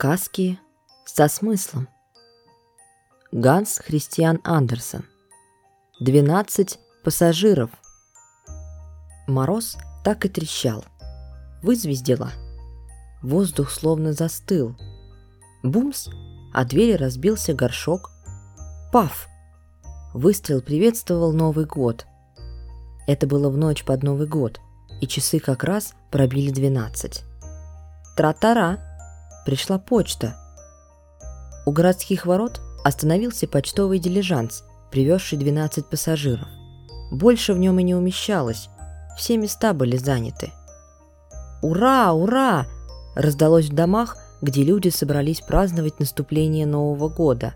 Сказки со смыслом. Ганс Христиан Андерсон. 12 пассажиров. Мороз так и трещал. Вызвездила. Воздух словно застыл. Бумс, а двери разбился горшок. Паф! Выстрел приветствовал Новый год. Это было в ночь под Новый год, и часы как раз пробили 12. Тра-тара! Пришла почта. У городских ворот остановился почтовый дилижанс, привезший 12 пассажиров. Больше в нем и не умещалось, все места были заняты. «Ура! Ура!» раздалось в домах, где люди собрались праздновать наступление Нового года.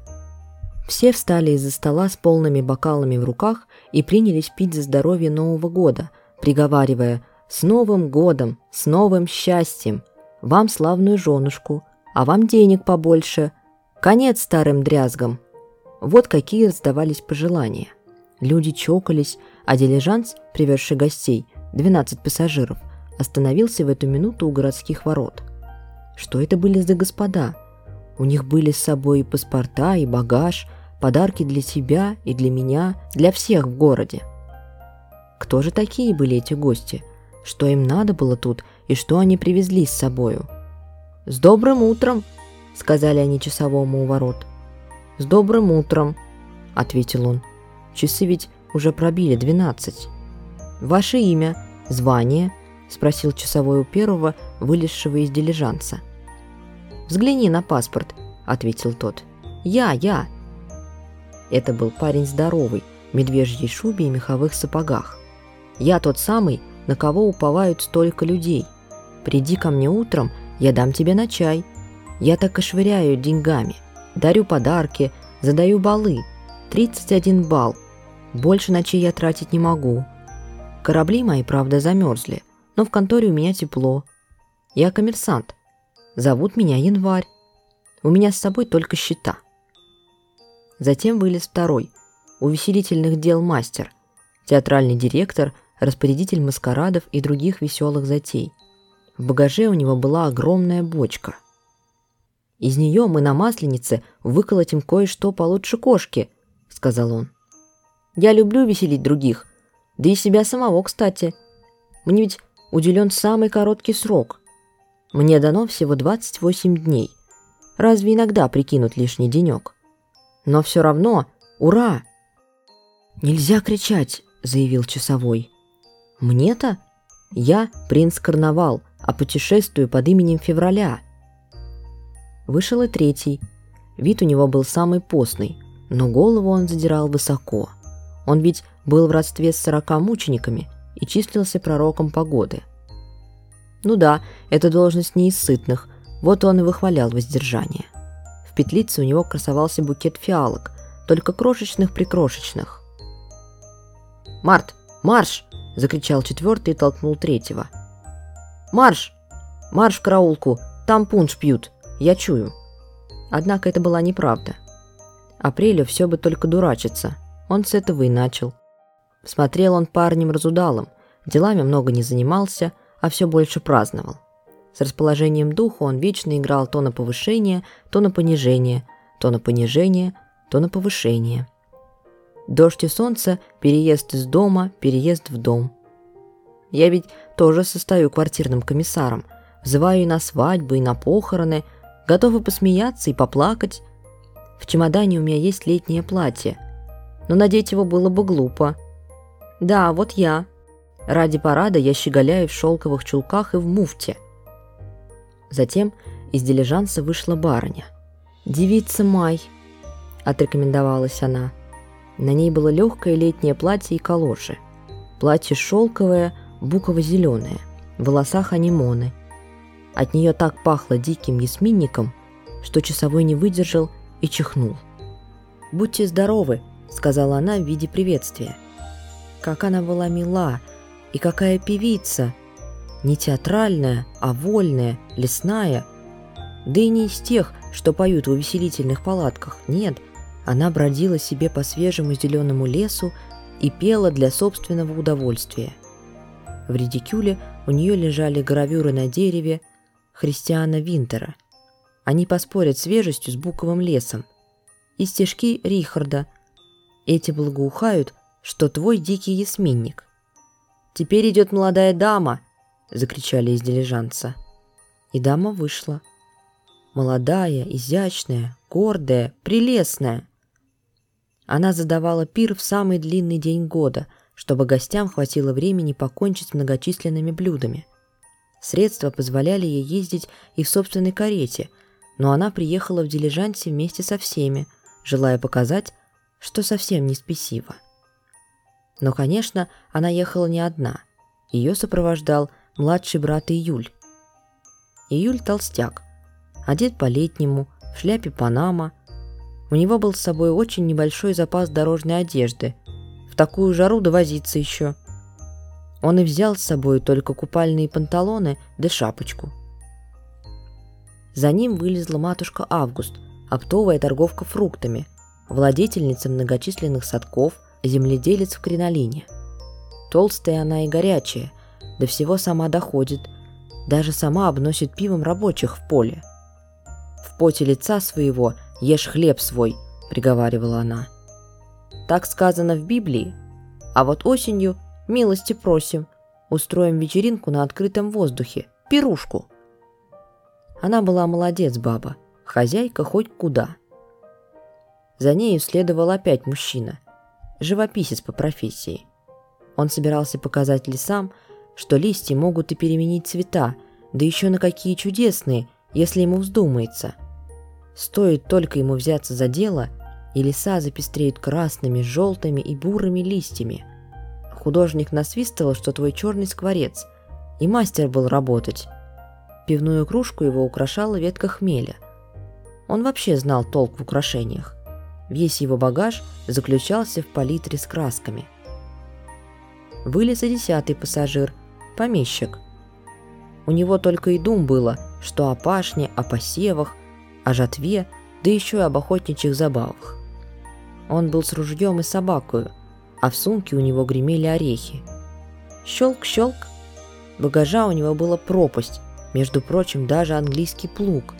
Все встали из-за стола с полными бокалами в руках и принялись пить за здоровье Нового года, приговаривая «С Новым годом! С новым счастьем!» Вам славную женушку, а вам денег побольше. Конец старым дрязгам. Вот какие раздавались пожелания. Люди чокались, а дилижанс, привезший гостей, 12 пассажиров, остановился в эту минуту у городских ворот. Что это были за господа? У них были с собой и паспорта, и багаж, подарки для себя и для меня, для всех в городе. Кто же такие были эти гости? Что им надо было тут и что они привезли с собою. «С добрым утром!» — сказали они часовому у ворот. «С добрым утром!» — ответил он. «Часы ведь уже пробили двенадцать». «Ваше имя? Звание?» — спросил часовой у первого, вылезшего из дилижанса. «Взгляни на паспорт», — ответил тот. «Я, я!» Это был парень здоровый, в медвежьей шубе и меховых сапогах. «Я тот самый, на кого уповают столько людей. Приди ко мне утром, я дам тебе на чай. Я так и швыряю деньгами. Дарю подарки, задаю балы. 31 балл. Больше ночей я тратить не могу. Корабли мои, правда, замерзли, но в конторе у меня тепло. Я коммерсант. Зовут меня Январь. У меня с собой только счета. Затем вылез второй, увеселительных дел мастер, театральный директор, распорядитель маскарадов и других веселых затей – в багаже у него была огромная бочка. «Из нее мы на масленице выколотим кое-что получше кошки», — сказал он. «Я люблю веселить других, да и себя самого, кстати. Мне ведь уделен самый короткий срок. Мне дано всего 28 дней. Разве иногда прикинут лишний денек? Но все равно, ура!» «Нельзя кричать», — заявил часовой. «Мне-то? Я принц Карнавал», — а путешествую под именем Февраля. Вышел и третий. Вид у него был самый постный, но голову он задирал высоко. Он ведь был в родстве с сорока мучениками и числился пророком погоды. Ну да, это должность не из сытных, вот он и выхвалял воздержание. В петлице у него красовался букет фиалок, только крошечных-прикрошечных. «Март, марш!» – закричал четвертый и толкнул третьего – «Марш! Марш в караулку! Там пунш пьют! Я чую!» Однако это была неправда. Апрелю все бы только дурачиться. Он с этого и начал. Смотрел он парнем разудалым, делами много не занимался, а все больше праздновал. С расположением духа он вечно играл то на повышение, то на понижение, то на понижение, то на повышение. Дождь и солнце, переезд из дома, переезд в дом – я ведь тоже состою квартирным комиссаром. Взываю и на свадьбы, и на похороны. Готовы посмеяться и поплакать. В чемодане у меня есть летнее платье. Но надеть его было бы глупо. Да, вот я. Ради парада я щеголяю в шелковых чулках и в муфте. Затем из дилижанса вышла барыня. «Девица Май», — отрекомендовалась она. На ней было легкое летнее платье и калоши. Платье шелковое, буково-зеленая, в волосах анимоны. От нее так пахло диким ясминником, что часовой не выдержал и чихнул. «Будьте здоровы», — сказала она в виде приветствия. Как она была мила, и какая певица! Не театральная, а вольная, лесная. Да и не из тех, что поют в увеселительных палатках, нет. Она бродила себе по свежему зеленому лесу и пела для собственного удовольствия. В редикюле у нее лежали гравюры на дереве Христиана Винтера. Они поспорят свежестью с буковым лесом. И стежки Рихарда. Эти благоухают, что твой дикий ясминник. «Теперь идет молодая дама!» — закричали из дилижанса. И дама вышла. Молодая, изящная, гордая, прелестная. Она задавала пир в самый длинный день года, чтобы гостям хватило времени покончить с многочисленными блюдами. Средства позволяли ей ездить и в собственной карете, но она приехала в дилижансе вместе со всеми, желая показать, что совсем не спесива. Но, конечно, она ехала не одна. Ее сопровождал младший брат Июль. Июль толстяк, одет по-летнему, в шляпе Панама. У него был с собой очень небольшой запас дорожной одежды. В такую жару довозиться еще. Он и взял с собой только купальные панталоны да шапочку. За ним вылезла матушка Август, оптовая торговка фруктами, владетельница многочисленных садков – земледелец в кринолине. Толстая она и горячая, до всего сама доходит, даже сама обносит пивом рабочих в поле. «В поте лица своего ешь хлеб свой», — приговаривала она. Так сказано в Библии, а вот осенью милости просим, устроим вечеринку на открытом воздухе, пирушку. Она была молодец баба, хозяйка хоть куда. За нею следовал опять мужчина — живописец по профессии. Он собирался показать лесам, что листья могут и переменить цвета, да еще на какие чудесные, если ему вздумается. Стоит только ему взяться за дело, и леса запестреют красными, желтыми и бурыми листьями. Художник насвистывал, что твой черный скворец, и мастер был работать. Пивную кружку его украшала ветка хмеля. Он вообще знал толк в украшениях. Весь его багаж заключался в палитре с красками. Вылез и десятый пассажир, помещик. У него только и дум было, что о пашне, о посевах, о жатве, да еще и об охотничьих забавах. Он был с ружьем и собакою, а в сумке у него гремели орехи. Щелк-щелк. Багажа у него была пропасть, между прочим, даже английский плуг.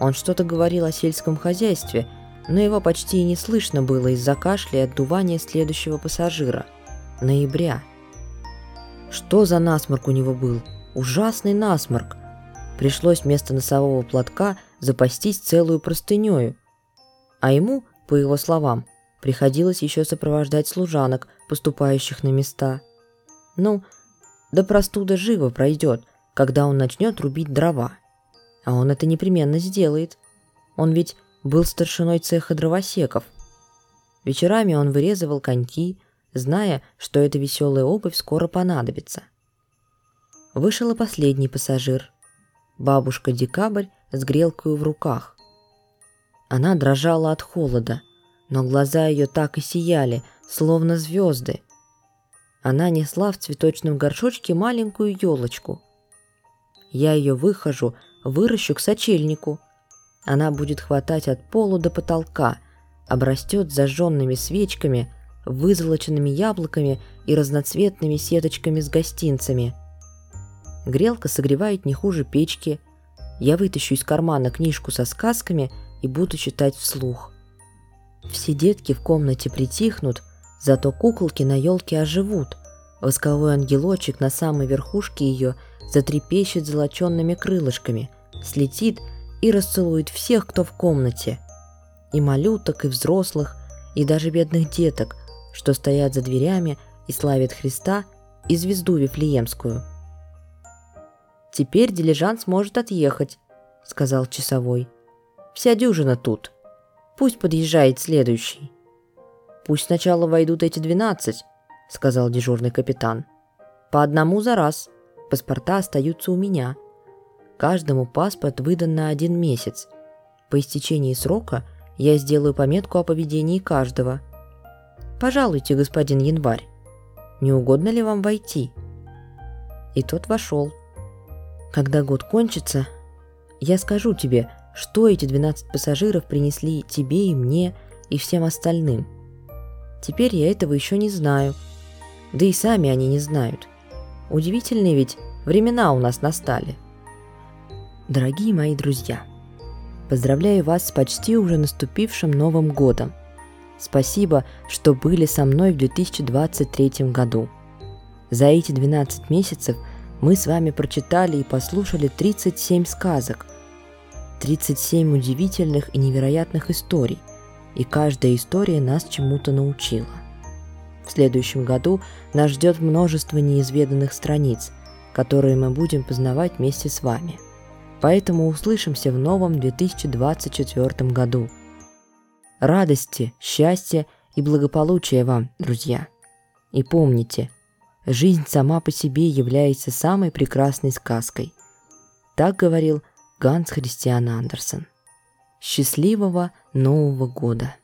Он что-то говорил о сельском хозяйстве – но его почти и не слышно было из-за кашля и отдувания следующего пассажира – ноября. Что за насморк у него был? Ужасный насморк. Пришлось вместо носового платка запастись целую простынею. А ему, по его словам, приходилось еще сопровождать служанок, поступающих на места. Ну, да простуда живо пройдет, когда он начнет рубить дрова. А он это непременно сделает. Он ведь был старшиной цеха дровосеков. Вечерами он вырезывал коньки, зная, что эта веселая обувь скоро понадобится. Вышел и последний пассажир. Бабушка Декабрь с грелкой в руках. Она дрожала от холода, но глаза ее так и сияли, словно звезды. Она несла в цветочном горшочке маленькую елочку. Я ее выхожу, выращу к сочельнику – она будет хватать от пола до потолка, обрастет зажженными свечками, вызолоченными яблоками и разноцветными сеточками с гостинцами. Грелка согревает не хуже печки. Я вытащу из кармана книжку со сказками и буду читать вслух. Все детки в комнате притихнут, зато куколки на елке оживут. Восковой ангелочек на самой верхушке ее затрепещет золоченными крылышками, слетит и расцелует всех, кто в комнате. И малюток, и взрослых, и даже бедных деток, что стоят за дверями и славят Христа и звезду Вифлеемскую. «Теперь дилижанс может отъехать», — сказал часовой. «Вся дюжина тут. Пусть подъезжает следующий». «Пусть сначала войдут эти двенадцать», — сказал дежурный капитан. «По одному за раз. Паспорта остаются у меня. Каждому паспорт выдан на один месяц. По истечении срока я сделаю пометку о поведении каждого. Пожалуйте, господин Январь. Не угодно ли вам войти? И тот вошел. Когда год кончится, я скажу тебе, что эти 12 пассажиров принесли тебе и мне, и всем остальным. Теперь я этого еще не знаю. Да и сами они не знают. Удивительные ведь времена у нас настали. Дорогие мои друзья, Поздравляю вас с почти уже наступившим Новым годом. Спасибо, что были со мной в 2023 году. За эти 12 месяцев мы с вами прочитали и послушали 37 сказок, 37 удивительных и невероятных историй, и каждая история нас чему-то научила. В следующем году нас ждет множество неизведанных страниц, которые мы будем познавать вместе с вами. Поэтому услышимся в новом 2024 году. Радости, счастья и благополучия вам, друзья. И помните, жизнь сама по себе является самой прекрасной сказкой. Так говорил Ганс Христиан Андерсен. Счастливого Нового года!